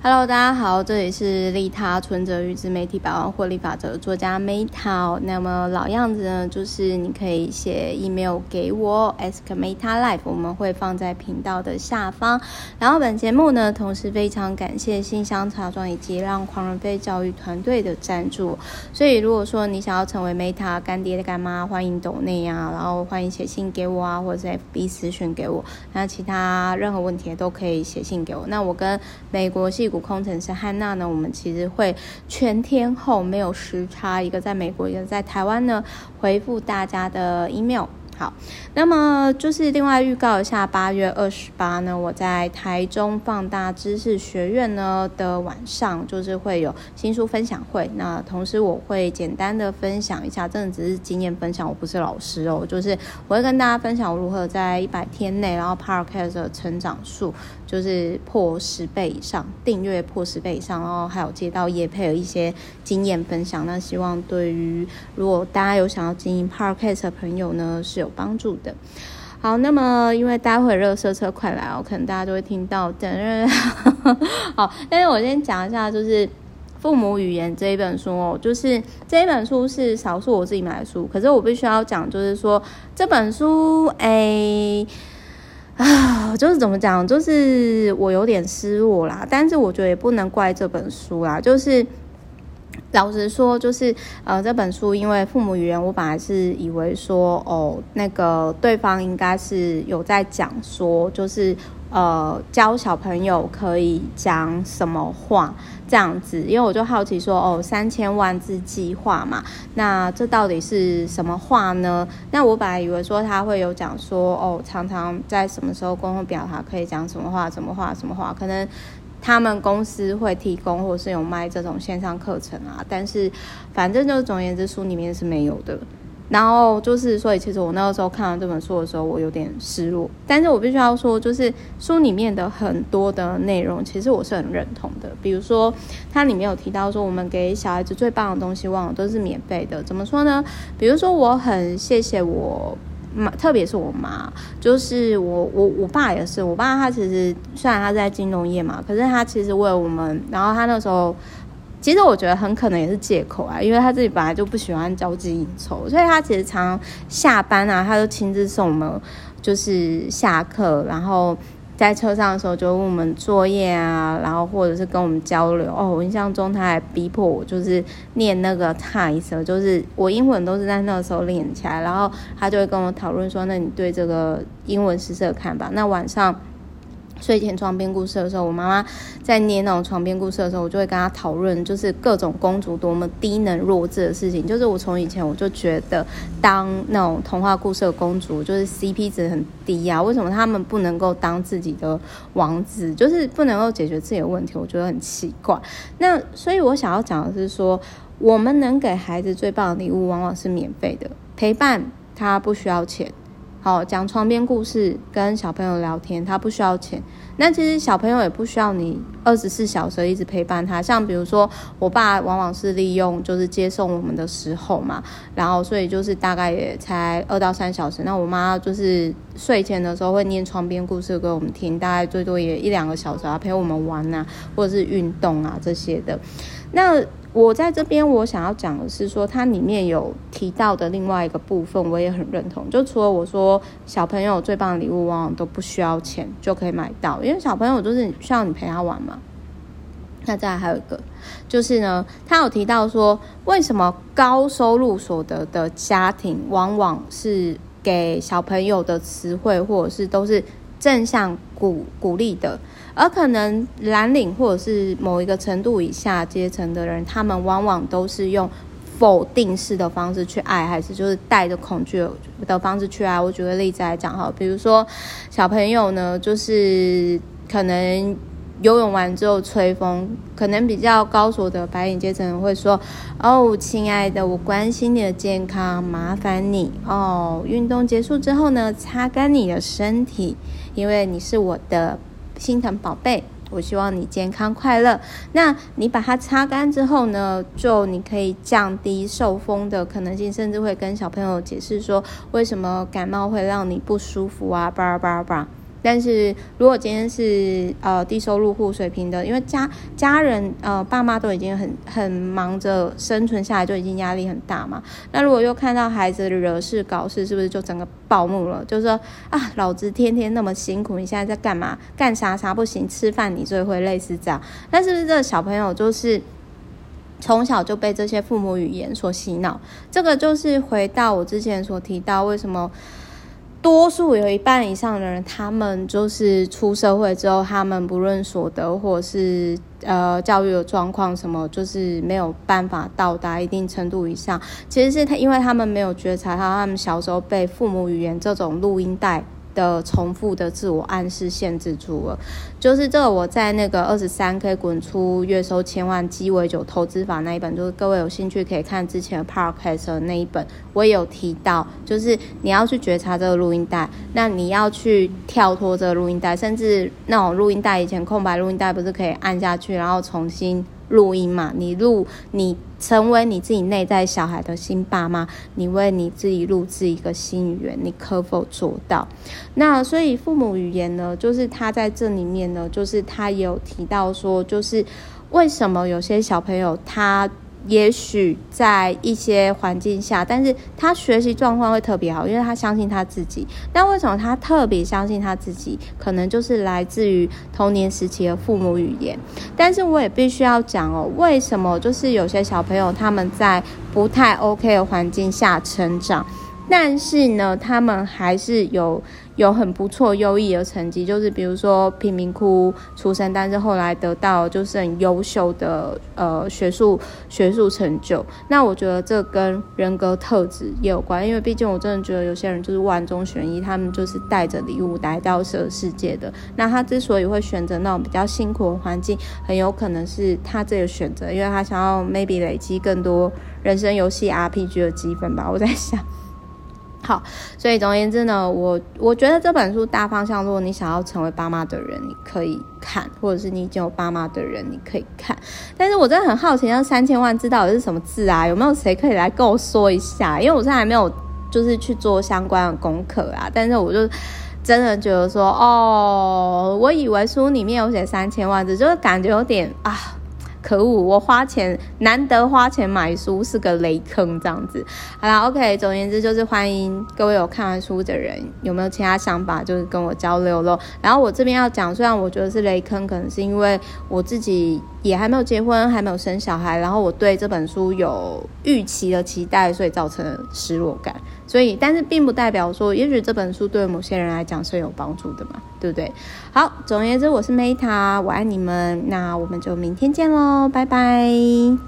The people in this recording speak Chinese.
Hello，大家好，这里是利他存折与自媒体百万获利法则的作家 Meta。那么老样子呢，就是你可以写 email 给我，ask Meta Life，我们会放在频道的下方。然后本节目呢，同时非常感谢信箱茶庄以及让狂人飞教育团队的赞助。所以如果说你想要成为 Meta 干爹的干妈，欢迎抖内啊，然后欢迎写信给我啊，或者是 FB 私讯给我。那其他任何问题都可以写信给我。那我跟美国系矽谷工程师汉娜呢，我们其实会全天候没有时差，一个在美国，一个在台湾呢，回复大家的 email。好，那么就是另外预告一下，八月二十八呢，我在台中放大知识学院呢的晚上，就是会有新书分享会。那同时我会简单的分享一下，真的只是经验分享，我不是老师哦，就是我会跟大家分享我如何在一百天内，然后 Podcast 的成长数就是破十倍以上，订阅破十倍以上，然后还有接到业配的一些经验分享。那希望对于如果大家有想要经营 Podcast 的朋友呢，是有帮助的。好，那么因为待会热车车快来哦，可能大家都会听到。等等，好，但是我先讲一下，就是《父母语言》这一本书哦，就是这一本书是少数我自己买的书，可是我必须要讲，就是说这本书，哎，啊，就是怎么讲，就是我有点失落啦，但是我觉得也不能怪这本书啦，就是。老实说，就是呃，这本书因为父母语言，我本来是以为说，哦，那个对方应该是有在讲说，就是呃，教小朋友可以讲什么话这样子，因为我就好奇说，哦，三千万字计划嘛，那这到底是什么话呢？那我本来以为说他会有讲说，哦，常常在什么时候沟通表达可以讲什么话，什么话，什么话，可能。他们公司会提供，或是有卖这种线上课程啊，但是反正就是总而言之，书里面是没有的。然后就是，所以其实我那个时候看完这本书的时候，我有点失落。但是我必须要说，就是书里面的很多的内容，其实我是很认同的。比如说，它里面有提到说，我们给小孩子最棒的东西，往往都是免费的。怎么说呢？比如说，我很谢谢我。妈，特别是我妈，就是我我我爸也是，我爸他其实虽然他在金融业嘛，可是他其实为我们，然后他那时候，其实我觉得很可能也是借口啊，因为他自己本来就不喜欢交际应酬，所以他其实常常下班啊，他都亲自送我们，就是下课，然后。在车上的时候就问我们作业啊，然后或者是跟我们交流哦。我印象中他还逼迫我，就是念那个台词就是我英文都是在那个时候练起来，然后他就会跟我讨论说，那你对这个英文实施的看法？那晚上。睡前床边故事的时候，我妈妈在念那种床边故事的时候，我就会跟她讨论，就是各种公主多么低能弱智的事情。就是我从以前我就觉得，当那种童话故事的公主，就是 CP 值很低、啊。为什么他们不能够当自己的王子？就是不能够解决自己的问题？我觉得很奇怪。那所以我想要讲的是说，我们能给孩子最棒的礼物，往往是免费的陪伴，他不需要钱。好，讲床边故事，跟小朋友聊天，他不需要钱。那其实小朋友也不需要你二十四小时一直陪伴他。像比如说，我爸往往是利用就是接送我们的时候嘛，然后所以就是大概也才二到三小时。那我妈就是睡前的时候会念床边故事给我们听，大概最多也一两个小时啊，陪我们玩啊，或者是运动啊这些的。那我在这边，我想要讲的是说，它里面有提到的另外一个部分，我也很认同。就除了我说，小朋友最棒的礼物往往都不需要钱就可以买到，因为小朋友就是需要你陪他玩嘛。那再来还有一个，就是呢，他有提到说，为什么高收入所得的家庭往往是给小朋友的词汇或者是都是正向鼓鼓励的。而可能蓝领或者是某一个程度以下阶层的人，他们往往都是用否定式的方式去爱，还是就是带着恐惧的方式去爱。我举个例子来讲哈，比如说小朋友呢，就是可能游泳完之后吹风，可能比较高所得白领阶层会说：“哦，亲爱的，我关心你的健康，麻烦你哦，运动结束之后呢，擦干你的身体，因为你是我的。”心疼宝贝，我希望你健康快乐。那你把它擦干之后呢，就你可以降低受风的可能性，甚至会跟小朋友解释说，为什么感冒会让你不舒服啊，叭叭叭。但是如果今天是呃低收入户水平的，因为家家人呃爸妈都已经很很忙着生存下来，就已经压力很大嘛。那如果又看到孩子惹事搞事，是不是就整个暴怒了？就是说啊，老子天天那么辛苦，你现在在干嘛？干啥啥不行？吃饭你最会，类似这样。但是不是这个小朋友就是从小就被这些父母语言所洗脑？这个就是回到我之前所提到，为什么？多数有一半以上的人，他们就是出社会之后，他们不论所得或是呃教育的状况什么，就是没有办法到达一定程度以上。其实是他，因为他们没有觉察到，他们小时候被父母语言这种录音带。的重复的自我暗示限制住了，就是这个我在那个二十三 K 滚出月收千万鸡尾酒投资法那一本，就是各位有兴趣可以看之前的 Podcast 的那一本，我也有提到，就是你要去觉察这个录音带，那你要去跳脱这个录音带，甚至那种录音带以前空白录音带不是可以按下去，然后重新。录音嘛，你录，你成为你自己内在小孩的新爸妈，你为你自己录制一个新语言，你可否做到？那所以父母语言呢，就是他在这里面呢，就是他有提到说，就是为什么有些小朋友他。也许在一些环境下，但是他学习状况会特别好，因为他相信他自己。那为什么他特别相信他自己？可能就是来自于童年时期的父母语言。但是我也必须要讲哦，为什么就是有些小朋友他们在不太 OK 的环境下成长，但是呢，他们还是有。有很不错优异的成绩，就是比如说贫民窟出身，但是后来得到就是很优秀的呃学术学术成就。那我觉得这跟人格特质也有关，因为毕竟我真的觉得有些人就是万中选一，他们就是带着礼物来到这个世界的。那他之所以会选择那种比较辛苦的环境，很有可能是他这个选择，因为他想要 maybe 累积更多人生游戏 RPG 的积分吧。我在想。好，所以总而言之呢，我我觉得这本书大方向，如果你想要成为爸妈的人，你可以看，或者是你已经有爸妈的人，你可以看。但是我真的很好奇，那三千万字到底是什么字啊？有没有谁可以来跟我说一下？因为我现在还没有就是去做相关的功课啊。但是我就真的觉得说，哦，我以为书里面有写三千万字，就是感觉有点啊。可恶！我花钱难得花钱买书是个雷坑，这样子。好啦，OK。总而言之，就是欢迎各位有看完书的人，有没有其他想法，就是跟我交流咯。然后我这边要讲，虽然我觉得是雷坑，可能是因为我自己也还没有结婚，还没有生小孩，然后我对这本书有预期的期待，所以造成失落感。所以，但是并不代表说，也许这本书对某些人来讲是有帮助的嘛，对不对？好，总而言之，我是 Meta，我爱你们，那我们就明天见喽，拜拜。